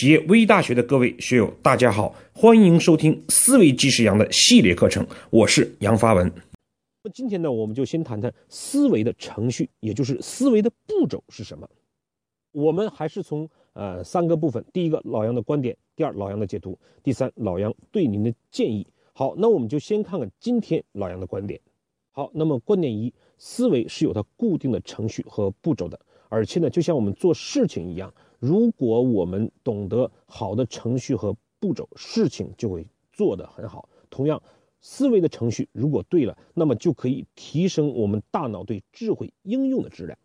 企业微大学的各位学友，大家好，欢迎收听思维即是杨的系列课程，我是杨发文。那么今天呢，我们就先谈谈思维的程序，也就是思维的步骤是什么。我们还是从呃三个部分：第一个老杨的观点，第二老杨的解读，第三老杨对您的建议。好，那我们就先看看今天老杨的观点。好，那么观点一，思维是有它固定的程序和步骤的，而且呢，就像我们做事情一样。如果我们懂得好的程序和步骤，事情就会做得很好。同样，思维的程序如果对了，那么就可以提升我们大脑对智慧应用的质量。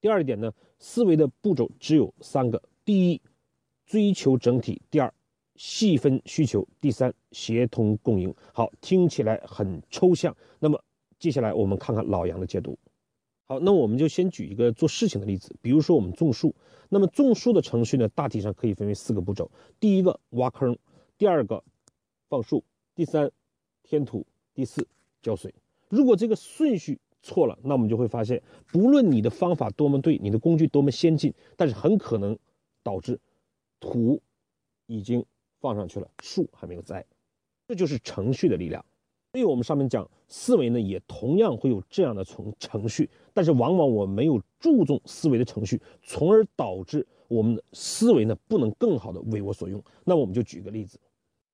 第二点呢，思维的步骤只有三个：第一，追求整体；第二，细分需求；第三，协同共赢。好，听起来很抽象。那么接下来我们看看老杨的解读。好，那我们就先举一个做事情的例子，比如说我们种树。那么种树的程序呢，大体上可以分为四个步骤：第一个挖坑，第二个放树，第三填土，第四浇水。如果这个顺序错了，那我们就会发现，不论你的方法多么对，你的工具多么先进，但是很可能导致土已经放上去了，树还没有栽。这就是程序的力量。所以我们上面讲思维呢，也同样会有这样的程程序，但是往往我没有注重思维的程序，从而导致我们的思维呢不能更好的为我所用。那我们就举个例子，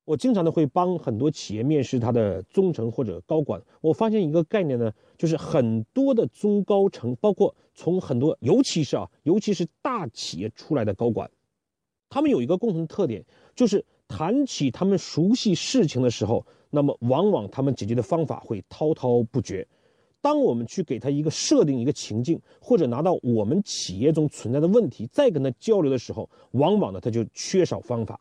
我经常的会帮很多企业面试他的中层或者高管，我发现一个概念呢，就是很多的中高层，包括从很多，尤其是啊，尤其是大企业出来的高管，他们有一个共同特点，就是谈起他们熟悉事情的时候。那么，往往他们解决的方法会滔滔不绝。当我们去给他一个设定一个情境，或者拿到我们企业中存在的问题，再跟他交流的时候，往往呢他就缺少方法。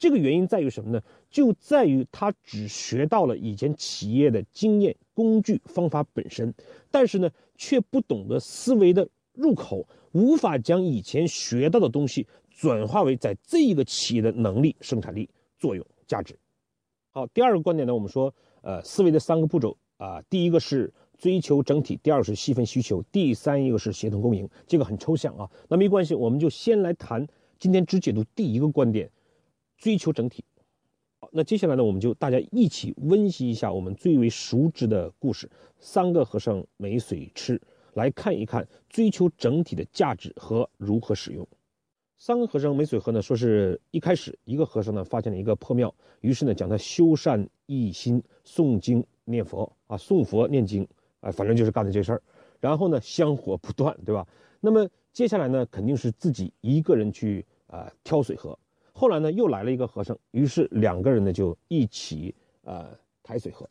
这个原因在于什么呢？就在于他只学到了以前企业的经验、工具、方法本身，但是呢却不懂得思维的入口，无法将以前学到的东西转化为在这一个企业的能力、生产力、作用、价值。好，第二个观点呢，我们说，呃，思维的三个步骤啊，第一个是追求整体，第二个是细分需求，第三一个是协同共赢。这个很抽象啊，那没关系，我们就先来谈，今天只解读第一个观点，追求整体。好，那接下来呢，我们就大家一起温习一下我们最为熟知的故事——三个和尚没水吃，来看一看追求整体的价值和如何使用。三个和尚没水喝呢，说是一开始一个和尚呢发现了一个破庙，于是呢讲他修善一心，诵经念佛啊，诵佛念经啊，反正就是干的这事儿。然后呢香火不断，对吧？那么接下来呢肯定是自己一个人去啊挑水喝。后来呢又来了一个和尚，于是两个人呢就一起呃抬水喝。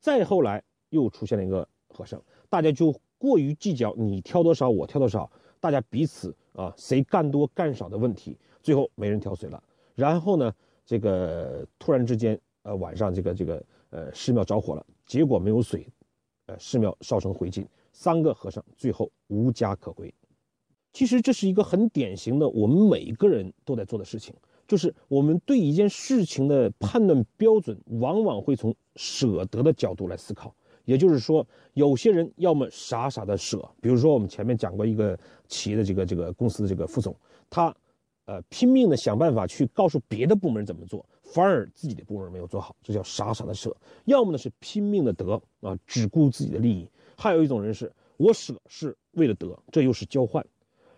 再后来又出现了一个和尚，大家就过于计较你挑多少我挑多少，大家彼此。啊，谁干多干少的问题，最后没人挑水了。然后呢，这个突然之间，呃，晚上这个这个呃寺庙着火了，结果没有水，呃，寺庙烧成灰烬，三个和尚最后无家可归。其实这是一个很典型的，我们每个人都在做的事情，就是我们对一件事情的判断标准，往往会从舍得的角度来思考。也就是说，有些人要么傻傻的舍，比如说我们前面讲过一个企业的这个这个公司的这个副总，他，呃，拼命的想办法去告诉别的部门怎么做，反而自己的部门没有做好，这叫傻傻的舍；要么呢是拼命的得啊，只顾自己的利益；还有一种人是，我舍是为了得，这又是交换。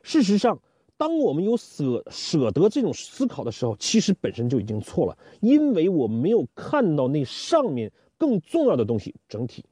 事实上，当我们有舍舍得这种思考的时候，其实本身就已经错了，因为我没有看到那上面更重要的东西整体。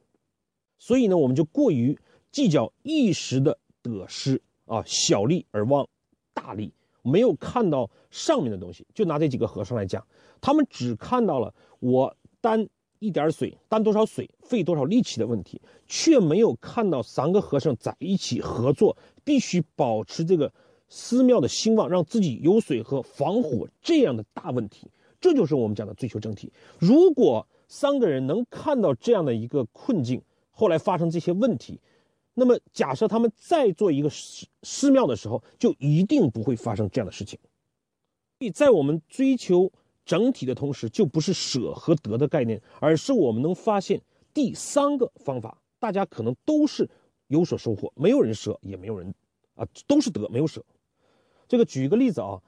所以呢，我们就过于计较一时的得失啊，小利而忘大利，没有看到上面的东西。就拿这几个和尚来讲，他们只看到了我担一点水，担多少水，费多少力气的问题，却没有看到三个和尚在一起合作，必须保持这个寺庙的兴旺，让自己有水和、防火这样的大问题。这就是我们讲的追求整体。如果三个人能看到这样的一个困境，后来发生这些问题，那么假设他们再做一个寺寺庙的时候，就一定不会发生这样的事情。所以在我们追求整体的同时，就不是舍和得的概念，而是我们能发现第三个方法，大家可能都是有所收获，没有人舍，也没有人啊，都是得，没有舍。这个举一个例子啊，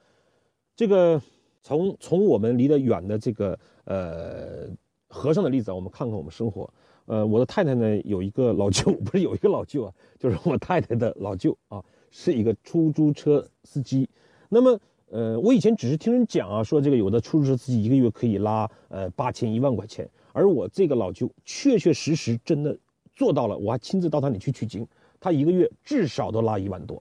这个从从我们离得远的这个呃和尚的例子，我们看看我们生活。呃，我的太太呢有一个老舅，不是有一个老舅啊，就是我太太的老舅啊，是一个出租车司机。那么，呃，我以前只是听人讲啊，说这个有的出租车司机一个月可以拉呃八千一万块钱，而我这个老舅确确实实真的做到了，我还亲自到他那里去取经，他一个月至少都拉一万多。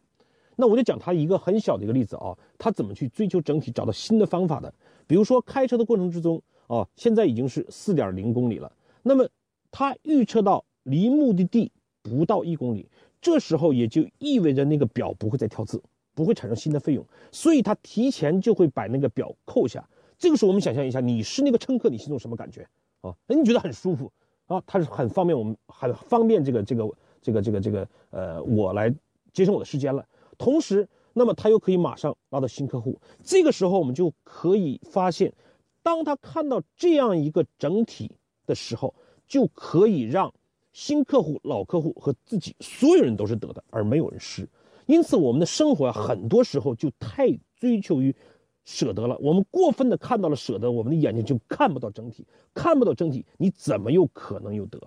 那我就讲他一个很小的一个例子啊，他怎么去追求整体，找到新的方法的。比如说开车的过程之中啊，现在已经是四点零公里了，那么。他预测到离目的地不到一公里，这时候也就意味着那个表不会再跳字，不会产生新的费用，所以他提前就会把那个表扣下。这个时候我们想象一下，你是那个乘客，你心中什么感觉啊？哎，你觉得很舒服啊？他是很方便我们，很方便这个这个这个这个这个呃，我来节省我的时间了。同时，那么他又可以马上拉到新客户。这个时候我们就可以发现，当他看到这样一个整体的时候。就可以让新客户、老客户和自己所有人都是得的，而没有人失。因此，我们的生活啊，很多时候就太追求于舍得了。我们过分的看到了舍得，我们的眼睛就看不到整体，看不到整体，你怎么有可能有得？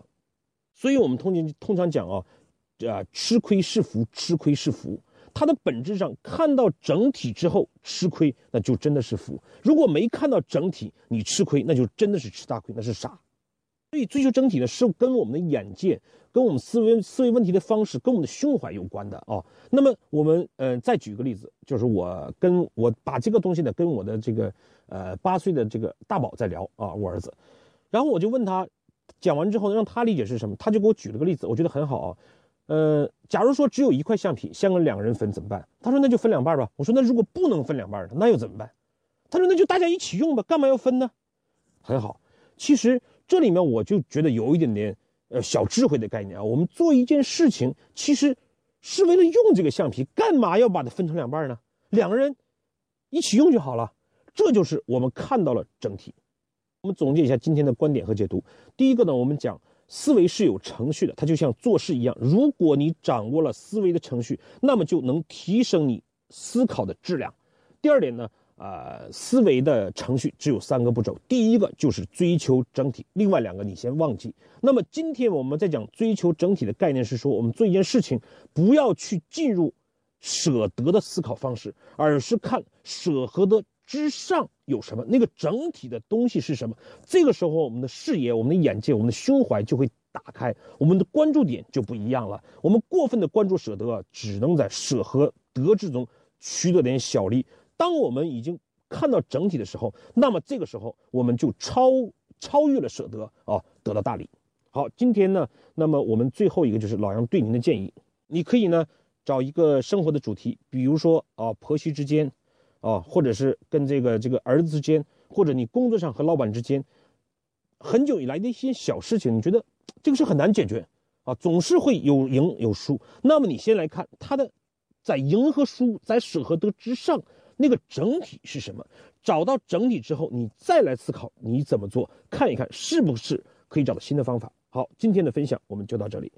所以，我们通常通常讲啊，啊，吃亏是福，吃亏是福。它的本质上，看到整体之后吃亏，那就真的是福；如果没看到整体，你吃亏，那就真的是吃大亏，那是傻。所以，追求整体呢，是跟我们的眼界、跟我们思维思维问题的方式、跟我们的胸怀有关的啊。那么，我们呃，再举一个例子，就是我跟我把这个东西呢，跟我的这个呃八岁的这个大宝在聊啊，我儿子。然后我就问他，讲完之后让他理解是什么，他就给我举了个例子，我觉得很好啊。呃，假如说只有一块橡皮，像个两个人分怎么办？他说那就分两半吧。我说那如果不能分两半呢，那又怎么办？他说那就大家一起用吧，干嘛要分呢？很好，其实。这里面我就觉得有一点点，呃，小智慧的概念啊。我们做一件事情，其实是为了用这个橡皮，干嘛要把它分成两半呢？两个人一起用就好了。这就是我们看到了整体。我们总结一下今天的观点和解读。第一个呢，我们讲思维是有程序的，它就像做事一样。如果你掌握了思维的程序，那么就能提升你思考的质量。第二点呢？呃，思维的程序只有三个步骤，第一个就是追求整体，另外两个你先忘记。那么今天我们在讲追求整体的概念是说，我们做一件事情，不要去进入舍得的思考方式，而是看舍和得之上有什么，那个整体的东西是什么。这个时候，我们的视野、我们的眼界、我们的胸怀就会打开，我们的关注点就不一样了。我们过分的关注舍得，只能在舍和得之中取得点小利。当我们已经看到整体的时候，那么这个时候我们就超超越了舍得啊，得到大利。好，今天呢，那么我们最后一个就是老杨对您的建议，你可以呢找一个生活的主题，比如说啊婆媳之间，啊或者是跟这个这个儿子之间，或者你工作上和老板之间，很久以来的一些小事情，你觉得这个是很难解决啊，总是会有赢有输。那么你先来看他的在赢和输，在舍和得之上。那个整体是什么？找到整体之后，你再来思考你怎么做，看一看是不是可以找到新的方法。好，今天的分享我们就到这里。